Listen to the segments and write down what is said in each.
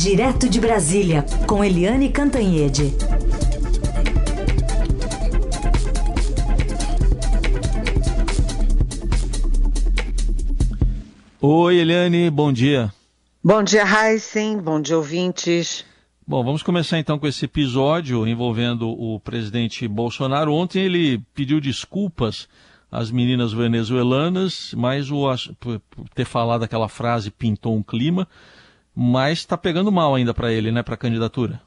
Direto de Brasília, com Eliane Cantanhede. Oi, Eliane, bom dia. Bom dia, Heisen. Bom dia, ouvintes. Bom, vamos começar então com esse episódio envolvendo o presidente Bolsonaro. Ontem ele pediu desculpas às meninas venezuelanas, mas o, por ter falado aquela frase pintou um clima mas está pegando mal ainda para ele, né, para a candidatura.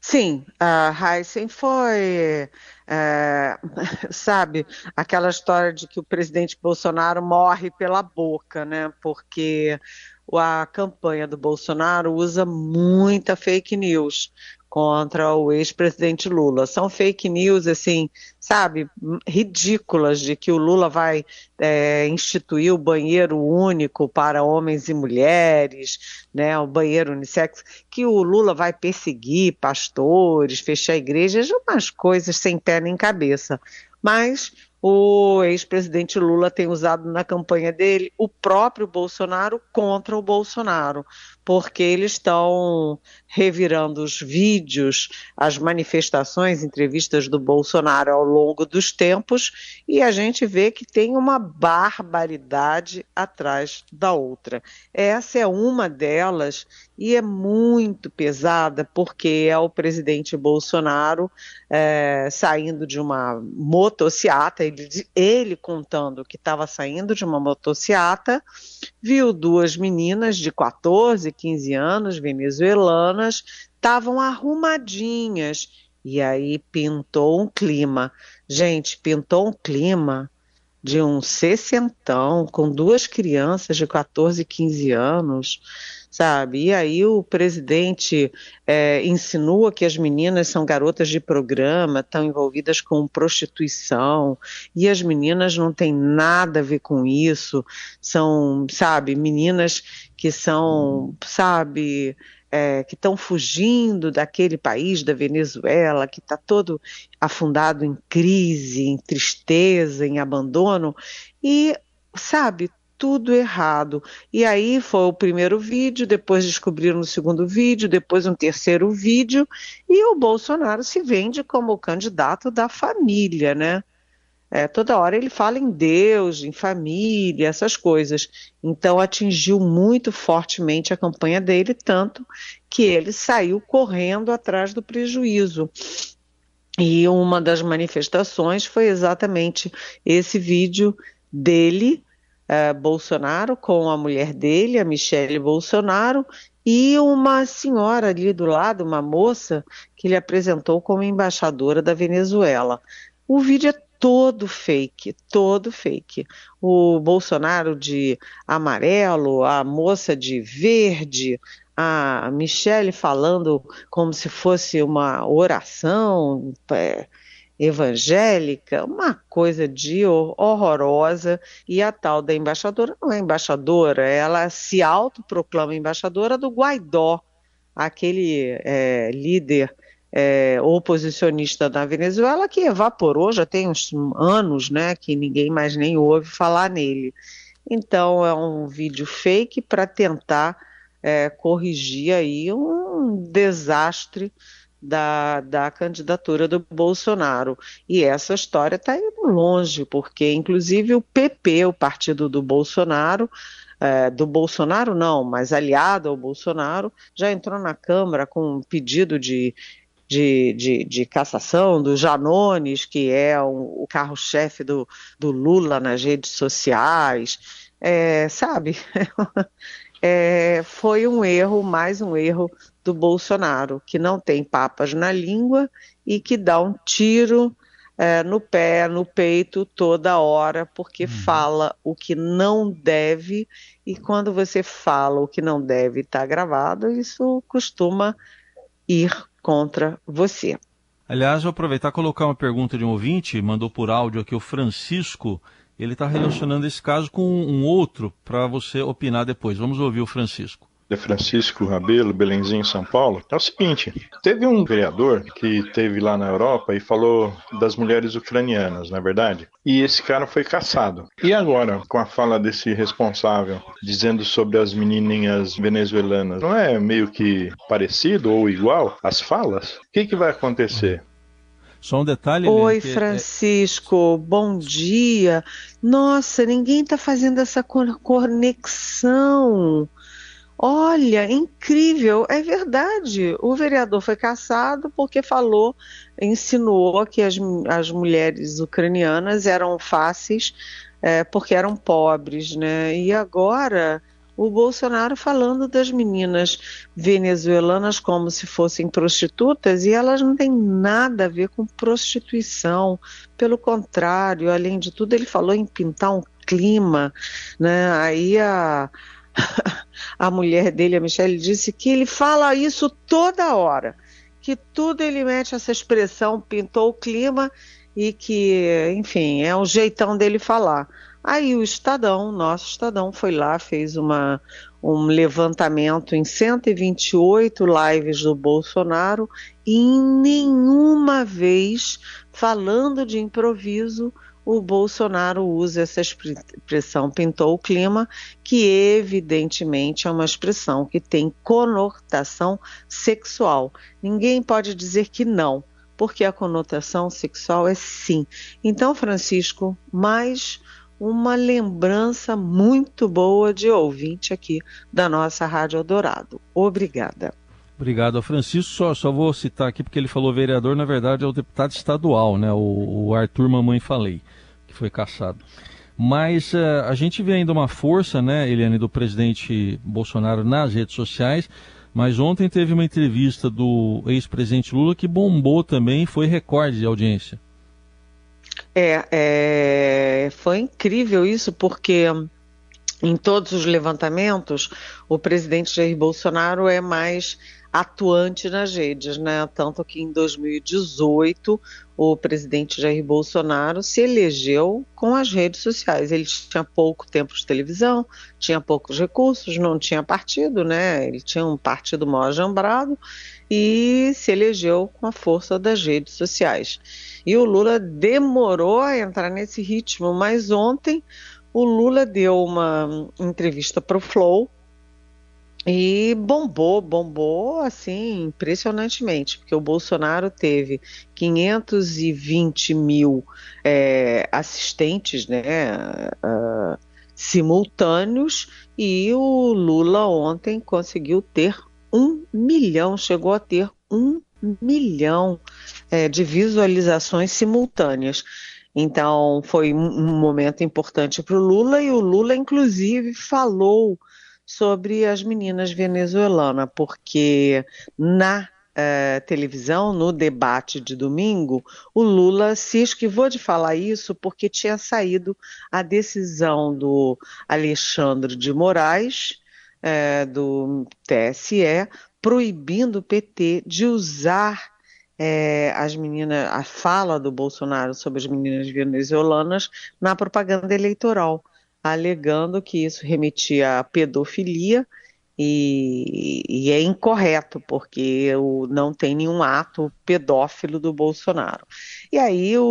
Sim, a Heisen foi, é, sabe, aquela história de que o presidente Bolsonaro morre pela boca, né? Porque a campanha do Bolsonaro usa muita fake news contra o ex-presidente Lula. São fake news, assim, sabe, ridículas, de que o Lula vai é, instituir o banheiro único para homens e mulheres, né, o banheiro unissex, que o Lula vai perseguir pastores, fechar igrejas, umas coisas sem pé nem cabeça. Mas o ex-presidente Lula tem usado na campanha dele o próprio Bolsonaro contra o Bolsonaro, porque eles estão revirando os vídeos, as manifestações, entrevistas do Bolsonaro ao longo dos tempos, e a gente vê que tem uma barbaridade atrás da outra. Essa é uma delas e é muito pesada, porque é o presidente Bolsonaro é, saindo de uma motociata, ele, ele contando que estava saindo de uma motociata, viu duas meninas de 14, 15 anos, venezuelanas estavam arrumadinhas. E aí pintou um clima. Gente, pintou um clima de um sessentão com duas crianças de 14 e 15 anos, sabe? E aí o presidente é, insinua que as meninas são garotas de programa, estão envolvidas com prostituição, e as meninas não têm nada a ver com isso, são, sabe, meninas que são, sabe, é, que estão fugindo daquele país, da Venezuela, que está todo afundado em crise, em tristeza, em abandono, e, sabe, tudo errado. E aí foi o primeiro vídeo, depois descobriram o segundo vídeo, depois um terceiro vídeo, e o Bolsonaro se vende como o candidato da família, né? É, toda hora ele fala em Deus, em família, essas coisas. Então atingiu muito fortemente a campanha dele, tanto que ele saiu correndo atrás do prejuízo. E uma das manifestações foi exatamente esse vídeo dele, uh, Bolsonaro, com a mulher dele, a Michelle Bolsonaro, e uma senhora ali do lado, uma moça, que ele apresentou como embaixadora da Venezuela. O vídeo é todo fake, todo fake. O Bolsonaro de amarelo, a moça de verde, a Michelle falando como se fosse uma oração é, evangélica, uma coisa de horrorosa. E a tal da embaixadora não é embaixadora, ela se autoproclama embaixadora do Guaidó, aquele é, líder é, oposicionista da Venezuela que evaporou já tem uns anos, né, que ninguém mais nem ouve falar nele. Então é um vídeo fake para tentar é, corrigir aí um desastre da, da candidatura do Bolsonaro. E essa história está indo longe, porque inclusive o PP, o partido do Bolsonaro, é, do Bolsonaro não, mas aliado ao Bolsonaro, já entrou na Câmara com um pedido de de, de, de cassação do Janones, que é um, o carro-chefe do, do Lula nas redes sociais, é, sabe? é, foi um erro, mais um erro do Bolsonaro, que não tem papas na língua e que dá um tiro é, no pé, no peito toda hora, porque uhum. fala o que não deve, e quando você fala o que não deve está gravado, isso costuma ir contra você. Aliás, vou aproveitar e colocar uma pergunta de um ouvinte, mandou por áudio aqui o Francisco. Ele está relacionando esse caso com um outro para você opinar depois. Vamos ouvir o Francisco. de Francisco Rabelo, Belenzinho, São Paulo, é o seguinte: teve um vereador que teve lá na Europa e falou das mulheres ucranianas, não é verdade? E esse cara foi caçado. E agora, com a fala desse responsável dizendo sobre as menininhas venezuelanas, não é meio que parecido ou igual as falas? O que, que vai acontecer? Só um detalhe. Oi, é- Francisco, é... bom dia. Nossa, ninguém está fazendo essa conexão. Olha, incrível, é verdade. O vereador foi caçado porque falou, insinuou que as, as mulheres ucranianas eram fáceis é, porque eram pobres, né? E agora o Bolsonaro falando das meninas venezuelanas como se fossem prostitutas e elas não têm nada a ver com prostituição. Pelo contrário, além de tudo, ele falou em pintar um clima, né? Aí a a mulher dele, a Michelle, disse que ele fala isso toda hora, que tudo ele mete essa expressão, pintou o clima e que, enfim, é um jeitão dele falar. Aí o Estadão, nosso Estadão, foi lá, fez uma, um levantamento em 128 lives do Bolsonaro e em nenhuma vez, falando de improviso, o Bolsonaro usa essa expressão pintou o clima, que evidentemente é uma expressão que tem conotação sexual. Ninguém pode dizer que não, porque a conotação sexual é sim. Então, Francisco, mais uma lembrança muito boa de ouvinte aqui da nossa Rádio Eldorado. Obrigada. Obrigado, Francisco. Só, só vou citar aqui porque ele falou vereador, na verdade é o deputado estadual, né? O, o Arthur Mamãe Falei, que foi caçado. Mas uh, a gente vê ainda uma força, né, Eliane, do presidente Bolsonaro nas redes sociais. Mas ontem teve uma entrevista do ex-presidente Lula que bombou também, foi recorde de audiência. É, é, foi incrível isso, porque em todos os levantamentos, o presidente Jair Bolsonaro é mais atuante nas redes, né? Tanto que em 2018 o presidente Jair Bolsonaro se elegeu com as redes sociais. Ele tinha pouco tempo de televisão, tinha poucos recursos, não tinha partido, né? Ele tinha um partido mal ajambrado e se elegeu com a força das redes sociais. E o Lula demorou a entrar nesse ritmo, mas ontem o Lula deu uma entrevista para o Flow e bombou, bombou assim impressionantemente, porque o Bolsonaro teve 520 mil é, assistentes né, uh, simultâneos e o Lula ontem conseguiu ter um milhão, chegou a ter um milhão é, de visualizações simultâneas. Então foi um momento importante para o Lula e o Lula, inclusive, falou sobre as meninas venezuelanas, porque na eh, televisão, no debate de domingo, o Lula se esquivou de falar isso porque tinha saído a decisão do Alexandre de Moraes, eh, do TSE, proibindo o PT de usar é, as meninas, a fala do Bolsonaro sobre as meninas venezuelanas na propaganda eleitoral alegando que isso remetia à pedofilia e, e é incorreto, porque o, não tem nenhum ato pedófilo do Bolsonaro. E aí o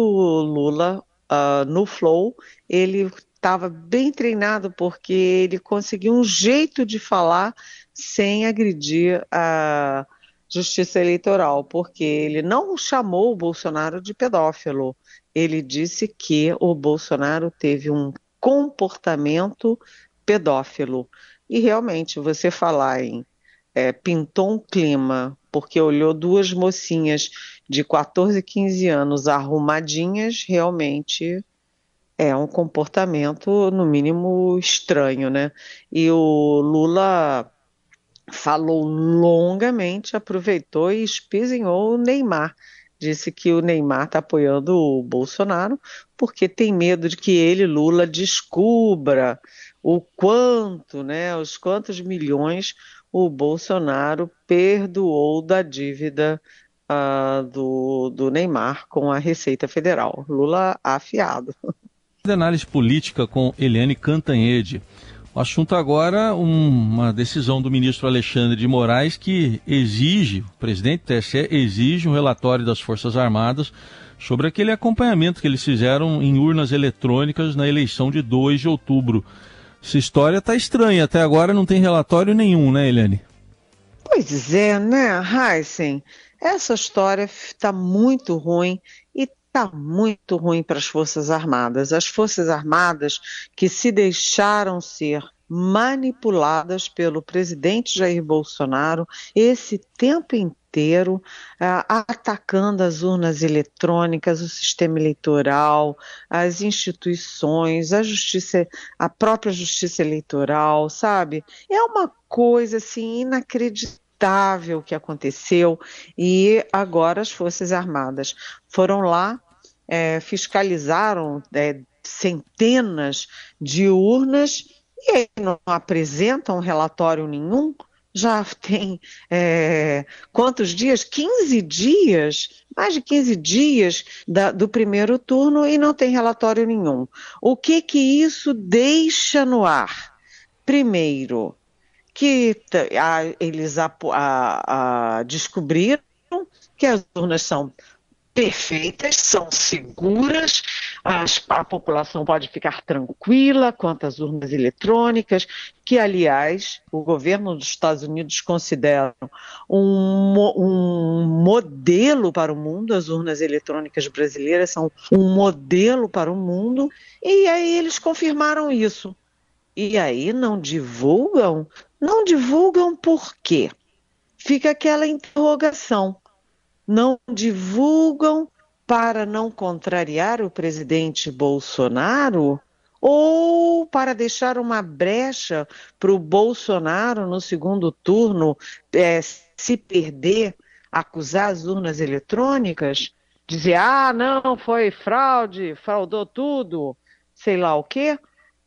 Lula, uh, no Flow, ele estava bem treinado porque ele conseguiu um jeito de falar sem agredir a justiça eleitoral, porque ele não chamou o Bolsonaro de pedófilo. Ele disse que o Bolsonaro teve um comportamento pedófilo. E realmente, você falar em é, pintou um clima porque olhou duas mocinhas de 14 e 15 anos arrumadinhas, realmente é um comportamento, no mínimo, estranho, né? E o Lula falou longamente, aproveitou e espezinhou o Neymar disse que o Neymar está apoiando o Bolsonaro porque tem medo de que ele, Lula, descubra o quanto, né, os quantos milhões o Bolsonaro perdoou da dívida uh, do, do Neymar com a Receita Federal. Lula afiado. De análise política com Eliane Cantanhede. O assunto agora, um, uma decisão do ministro Alexandre de Moraes que exige, o presidente do TSE exige um relatório das Forças Armadas sobre aquele acompanhamento que eles fizeram em urnas eletrônicas na eleição de 2 de outubro. Essa história está estranha, até agora não tem relatório nenhum, né, Eliane? Pois é, né, Heisen? Essa história está muito ruim está muito ruim para as Forças Armadas. As Forças Armadas que se deixaram ser manipuladas pelo presidente Jair Bolsonaro esse tempo inteiro, uh, atacando as urnas eletrônicas, o sistema eleitoral, as instituições, a justiça, a própria justiça eleitoral, sabe? É uma coisa assim inacreditável que aconteceu e agora as Forças Armadas foram lá, é, fiscalizaram é, centenas de urnas e aí não apresentam relatório nenhum. Já tem é, quantos dias? 15 dias, mais de 15 dias da, do primeiro turno e não tem relatório nenhum. O que que isso deixa no ar? Primeiro, que a, eles a, a, descobriram que as urnas são perfeitas, são seguras, as, a população pode ficar tranquila quanto às urnas eletrônicas, que, aliás, o governo dos Estados Unidos considera um, um modelo para o mundo, as urnas eletrônicas brasileiras são um modelo para o mundo, e aí eles confirmaram isso. E aí não divulgam? Não divulgam por quê? Fica aquela interrogação não divulgam para não contrariar o presidente Bolsonaro ou para deixar uma brecha para o Bolsonaro no segundo turno é, se perder, acusar as urnas eletrônicas, dizer, ah, não, foi fraude, fraudou tudo, sei lá o quê.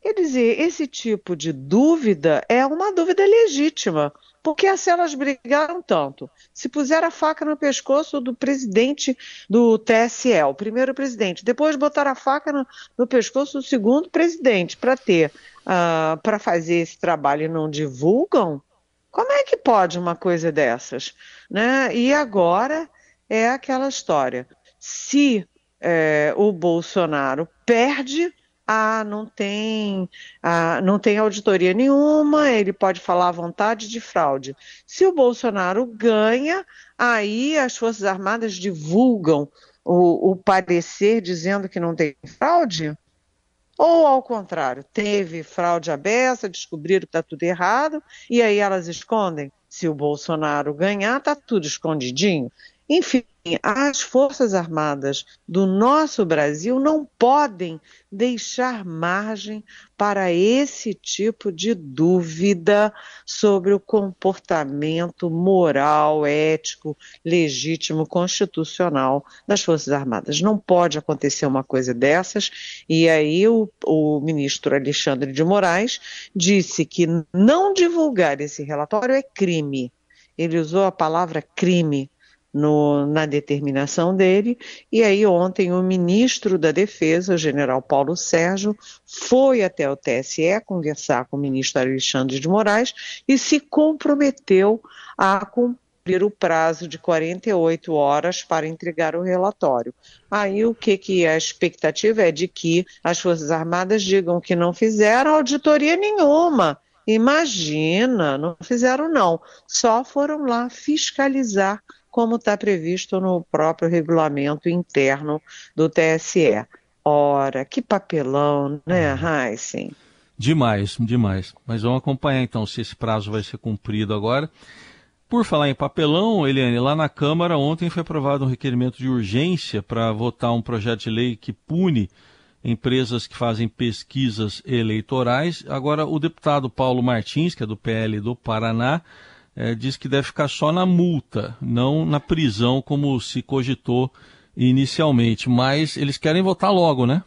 Quer dizer, esse tipo de dúvida é uma dúvida legítima. Porque as elas brigaram tanto. Se puseram a faca no pescoço do presidente do TSE, o primeiro presidente, depois botaram a faca no, no pescoço do segundo presidente para ter, uh, para fazer esse trabalho e não divulgam, como é que pode uma coisa dessas? Né? E agora é aquela história. Se é, o Bolsonaro perde ah, não tem, ah, não tem auditoria nenhuma, ele pode falar à vontade de fraude. Se o Bolsonaro ganha, aí as Forças Armadas divulgam o, o parecer dizendo que não tem fraude? Ou ao contrário, teve fraude aberta, descobriram que está tudo errado, e aí elas escondem? Se o Bolsonaro ganhar, está tudo escondidinho. Enfim, as Forças Armadas do nosso Brasil não podem deixar margem para esse tipo de dúvida sobre o comportamento moral, ético, legítimo, constitucional das Forças Armadas. Não pode acontecer uma coisa dessas. E aí o, o ministro Alexandre de Moraes disse que não divulgar esse relatório é crime. Ele usou a palavra crime no, na determinação dele. E aí, ontem, o ministro da Defesa, o general Paulo Sérgio, foi até o TSE conversar com o ministro Alexandre de Moraes e se comprometeu a cumprir o prazo de 48 horas para entregar o relatório. Aí o que, que a expectativa é de que as Forças Armadas digam que não fizeram auditoria nenhuma. Imagina, não fizeram não, só foram lá fiscalizar como está previsto no próprio regulamento interno do TSE. Ora, que papelão, né, Heisen? Demais, demais. Mas vamos acompanhar então se esse prazo vai ser cumprido agora. Por falar em papelão, Eliane, lá na Câmara ontem foi aprovado um requerimento de urgência para votar um projeto de lei que pune empresas que fazem pesquisas eleitorais. Agora, o deputado Paulo Martins, que é do PL do Paraná, é, diz que deve ficar só na multa, não na prisão, como se cogitou inicialmente. Mas eles querem votar logo, né?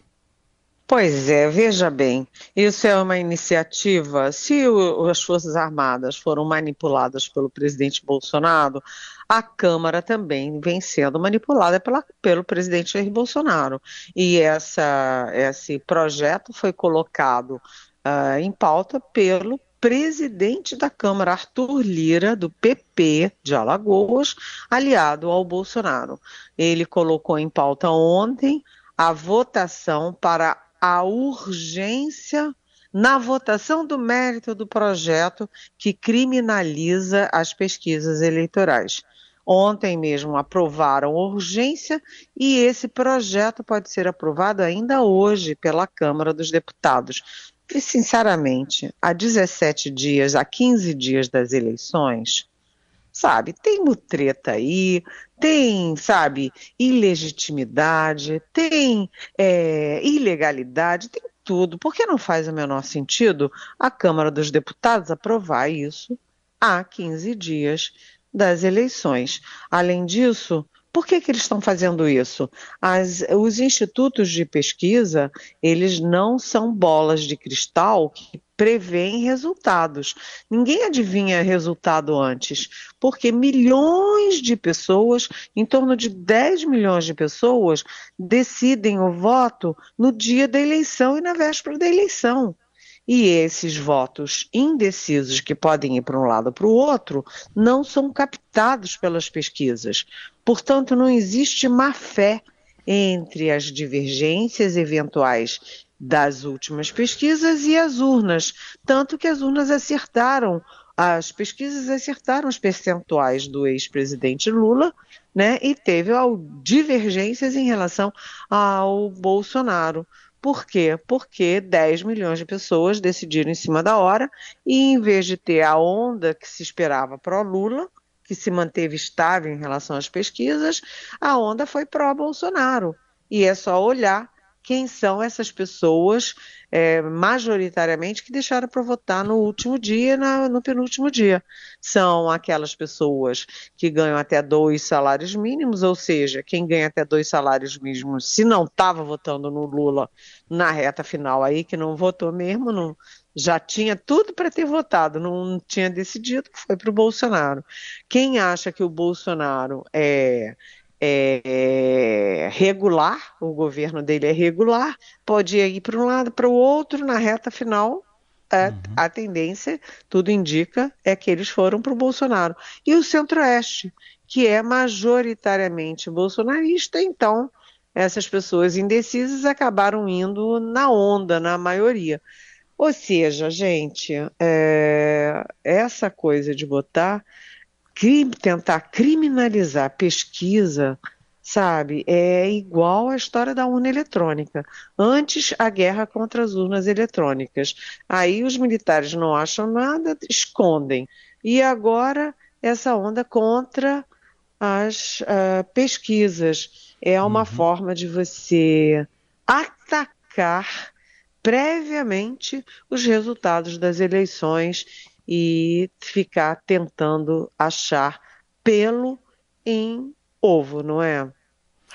Pois é, veja bem, isso é uma iniciativa. Se o, as Forças Armadas foram manipuladas pelo presidente Bolsonaro, a Câmara também vem sendo manipulada pela, pelo presidente Jair Bolsonaro. E essa, esse projeto foi colocado uh, em pauta pelo presidente da Câmara, Arthur Lira, do PP de Alagoas, aliado ao Bolsonaro. Ele colocou em pauta ontem a votação para a urgência na votação do mérito do projeto que criminaliza as pesquisas eleitorais. Ontem mesmo aprovaram urgência e esse projeto pode ser aprovado ainda hoje pela Câmara dos Deputados. E, sinceramente, há 17 dias, há 15 dias das eleições, sabe, tem mutreta aí, tem, sabe, ilegitimidade, tem é, ilegalidade, tem tudo. Por que não faz o menor sentido a Câmara dos Deputados aprovar isso há 15 dias das eleições. Além disso, por que, que eles estão fazendo isso? As, os institutos de pesquisa, eles não são bolas de cristal que preveem resultados. Ninguém adivinha resultado antes, porque milhões de pessoas, em torno de 10 milhões de pessoas, decidem o voto no dia da eleição e na véspera da eleição. E esses votos indecisos, que podem ir para um lado ou para o outro, não são captados pelas pesquisas. Portanto, não existe má fé entre as divergências eventuais das últimas pesquisas e as urnas. Tanto que as urnas acertaram, as pesquisas acertaram os percentuais do ex-presidente Lula, né? E teve divergências em relação ao Bolsonaro. Por quê? Porque 10 milhões de pessoas decidiram em cima da hora e, em vez de ter a onda que se esperava pró-Lula, que se manteve estável em relação às pesquisas, a onda foi pró-Bolsonaro. E é só olhar quem são essas pessoas, é, majoritariamente, que deixaram para votar no último dia na, no penúltimo dia. São aquelas pessoas que ganham até dois salários mínimos, ou seja, quem ganha até dois salários mínimos, se não estava votando no Lula na reta final aí, que não votou mesmo, não, já tinha tudo para ter votado, não tinha decidido, foi para o Bolsonaro. Quem acha que o Bolsonaro é é, é, regular, o governo dele é regular, pode ir para um lado para o outro, na reta final, a, uhum. a tendência, tudo indica, é que eles foram para o Bolsonaro. E o Centro-Oeste, que é majoritariamente bolsonarista, então essas pessoas indecisas acabaram indo na onda, na maioria. Ou seja, gente, é, essa coisa de botar tentar criminalizar pesquisa, sabe, é igual à história da urna eletrônica. Antes, a guerra contra as urnas eletrônicas. Aí os militares não acham nada, escondem. E agora, essa onda contra as uh, pesquisas. É uma uhum. forma de você atacar previamente os resultados das eleições e ficar tentando achar pelo em ovo, não é,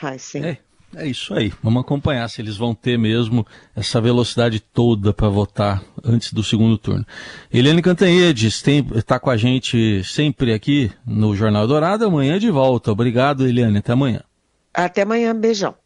Heisen? É, é isso aí. Vamos acompanhar se eles vão ter mesmo essa velocidade toda para votar antes do segundo turno. Eliane Cantanhede está com a gente sempre aqui no Jornal Dourado. Amanhã de volta. Obrigado, Eliane. Até amanhã. Até amanhã. Beijão.